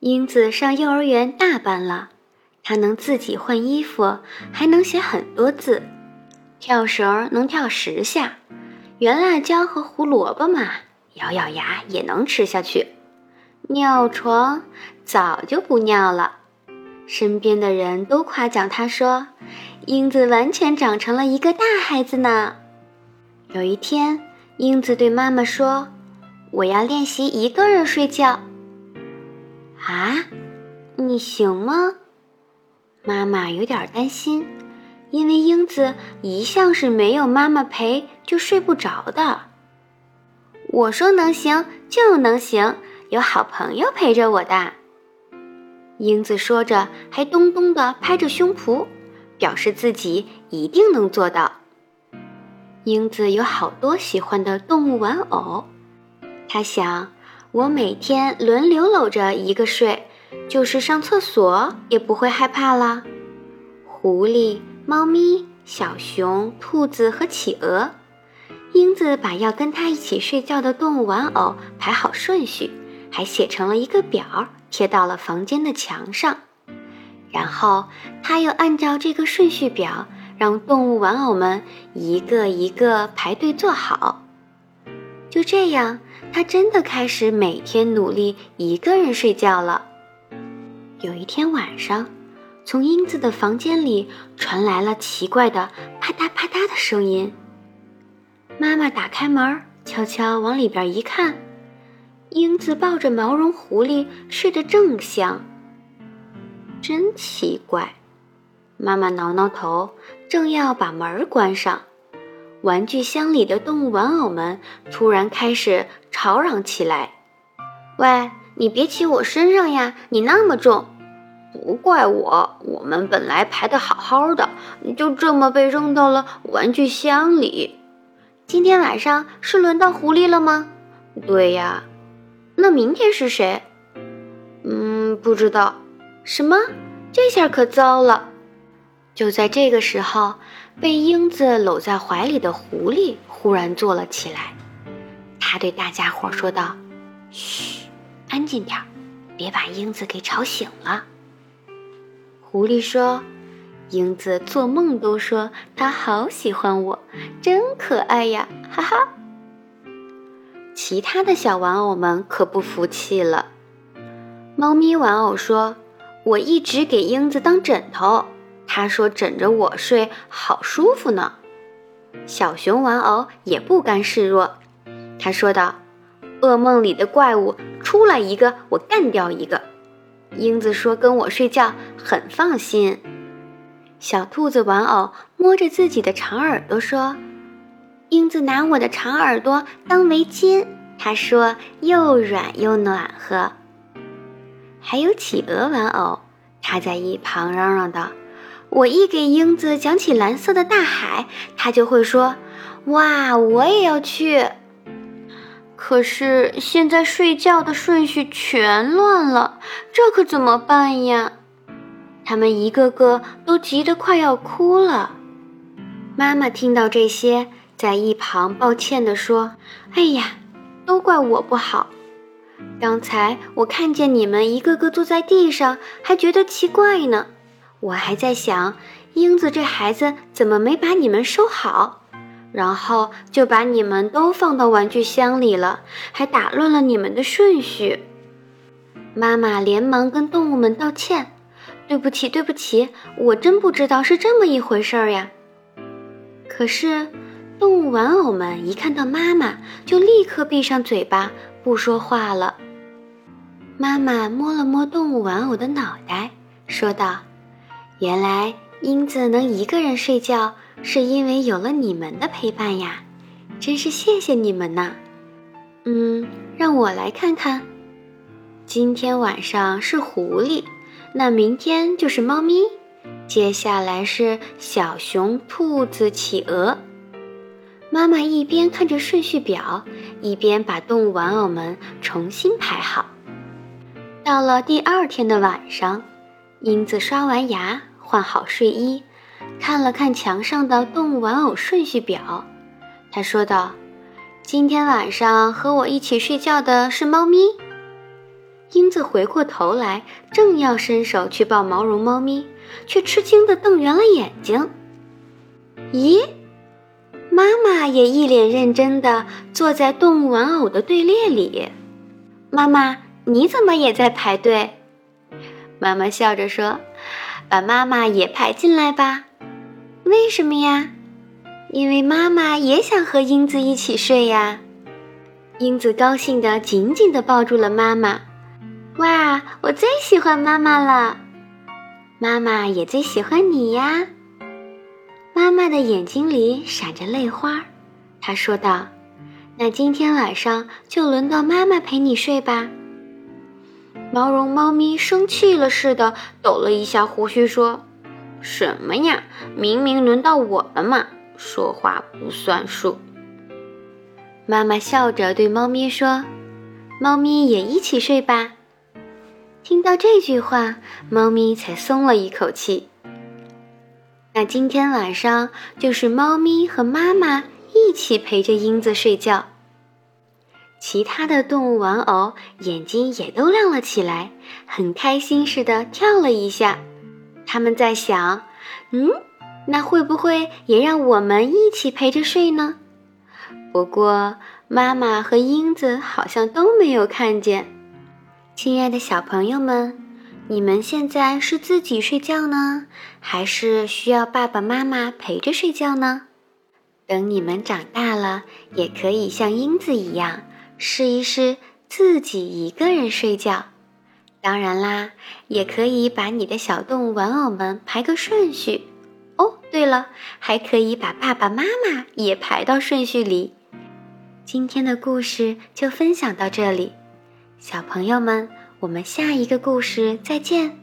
英子上幼儿园大班了，她能自己换衣服，还能写很多字，跳绳能跳十下，圆辣椒和胡萝卜嘛，咬咬牙也能吃下去。尿床早就不尿了，身边的人都夸奖她说：“英子完全长成了一个大孩子呢。”有一天，英子对妈妈说：“我要练习一个人睡觉。”啊，你行吗？妈妈有点担心，因为英子一向是没有妈妈陪就睡不着的。我说能行就能行，有好朋友陪着我的。英子说着，还咚咚地拍着胸脯，表示自己一定能做到。英子有好多喜欢的动物玩偶，她想。我每天轮流搂着一个睡，就是上厕所也不会害怕啦。狐狸、猫咪、小熊、兔子和企鹅，英子把要跟他一起睡觉的动物玩偶排好顺序，还写成了一个表，贴到了房间的墙上。然后他又按照这个顺序表，让动物玩偶们一个一个排队坐好。就这样。他真的开始每天努力一个人睡觉了。有一天晚上，从英子的房间里传来了奇怪的啪嗒啪嗒的声音。妈妈打开门，悄悄往里边一看，英子抱着毛绒狐狸睡得正香。真奇怪，妈妈挠挠头，正要把门关上。玩具箱里的动物玩偶们突然开始吵嚷起来：“喂，你别骑我身上呀！你那么重，不怪我，我们本来排的好好的，就这么被扔到了玩具箱里。今天晚上是轮到狐狸了吗？对呀，那明天是谁？嗯，不知道。什么？这下可糟了！就在这个时候。”被英子搂在怀里的狐狸忽然坐了起来，他对大家伙说道：“嘘，安静点儿，别把英子给吵醒了。”狐狸说：“英子做梦都说她好喜欢我，真可爱呀，哈哈。”其他的小玩偶们可不服气了。猫咪玩偶说：“我一直给英子当枕头。”他说：“枕着我睡好舒服呢。”小熊玩偶也不甘示弱，他说道：“噩梦里的怪物出来一个，我干掉一个。”英子说：“跟我睡觉很放心。”小兔子玩偶摸着自己的长耳朵说：“英子拿我的长耳朵当围巾。”他说：“又软又暖和。”还有企鹅玩偶，他在一旁嚷嚷道。我一给英子讲起蓝色的大海，她就会说：“哇，我也要去。”可是现在睡觉的顺序全乱了，这可怎么办呀？他们一个个都急得快要哭了。妈妈听到这些，在一旁抱歉地说：“哎呀，都怪我不好。刚才我看见你们一个个坐在地上，还觉得奇怪呢。”我还在想，英子这孩子怎么没把你们收好，然后就把你们都放到玩具箱里了，还打乱了你们的顺序。妈妈连忙跟动物们道歉：“对不起，对不起，我真不知道是这么一回事儿呀。”可是，动物玩偶们一看到妈妈，就立刻闭上嘴巴，不说话了。妈妈摸了摸动物玩偶的脑袋，说道。原来英子能一个人睡觉，是因为有了你们的陪伴呀！真是谢谢你们呐。嗯，让我来看看。今天晚上是狐狸，那明天就是猫咪，接下来是小熊、兔子、企鹅。妈妈一边看着顺序表，一边把动物玩偶们重新排好。到了第二天的晚上，英子刷完牙。换好睡衣，看了看墙上的动物玩偶顺序表，他说道：“今天晚上和我一起睡觉的是猫咪。”英子回过头来，正要伸手去抱毛绒猫咪，却吃惊地瞪圆了眼睛。咦，妈妈也一脸认真地坐在动物玩偶的队列里。妈妈，你怎么也在排队？妈妈笑着说：“把妈妈也排进来吧。”为什么呀？因为妈妈也想和英子一起睡呀。英子高兴地紧紧地抱住了妈妈。哇，我最喜欢妈妈了，妈妈也最喜欢你呀。妈妈的眼睛里闪着泪花，她说道：“那今天晚上就轮到妈妈陪你睡吧。”毛绒猫咪生气了似的抖了一下胡须，说：“什么呀？明明轮到我了嘛，说话不算数。”妈妈笑着对猫咪说：“猫咪也一起睡吧。”听到这句话，猫咪才松了一口气。那今天晚上就是猫咪和妈妈一起陪着英子睡觉。其他的动物玩偶眼睛也都亮了起来，很开心似的跳了一下。他们在想：嗯，那会不会也让我们一起陪着睡呢？不过妈妈和英子好像都没有看见。亲爱的小朋友们，你们现在是自己睡觉呢，还是需要爸爸妈妈陪着睡觉呢？等你们长大了，也可以像英子一样，试一试自己一个人睡觉。当然啦，也可以把你的小动物玩偶们排个顺序。哦，对了，还可以把爸爸妈妈也排到顺序里。今天的故事就分享到这里。小朋友们，我们下一个故事再见。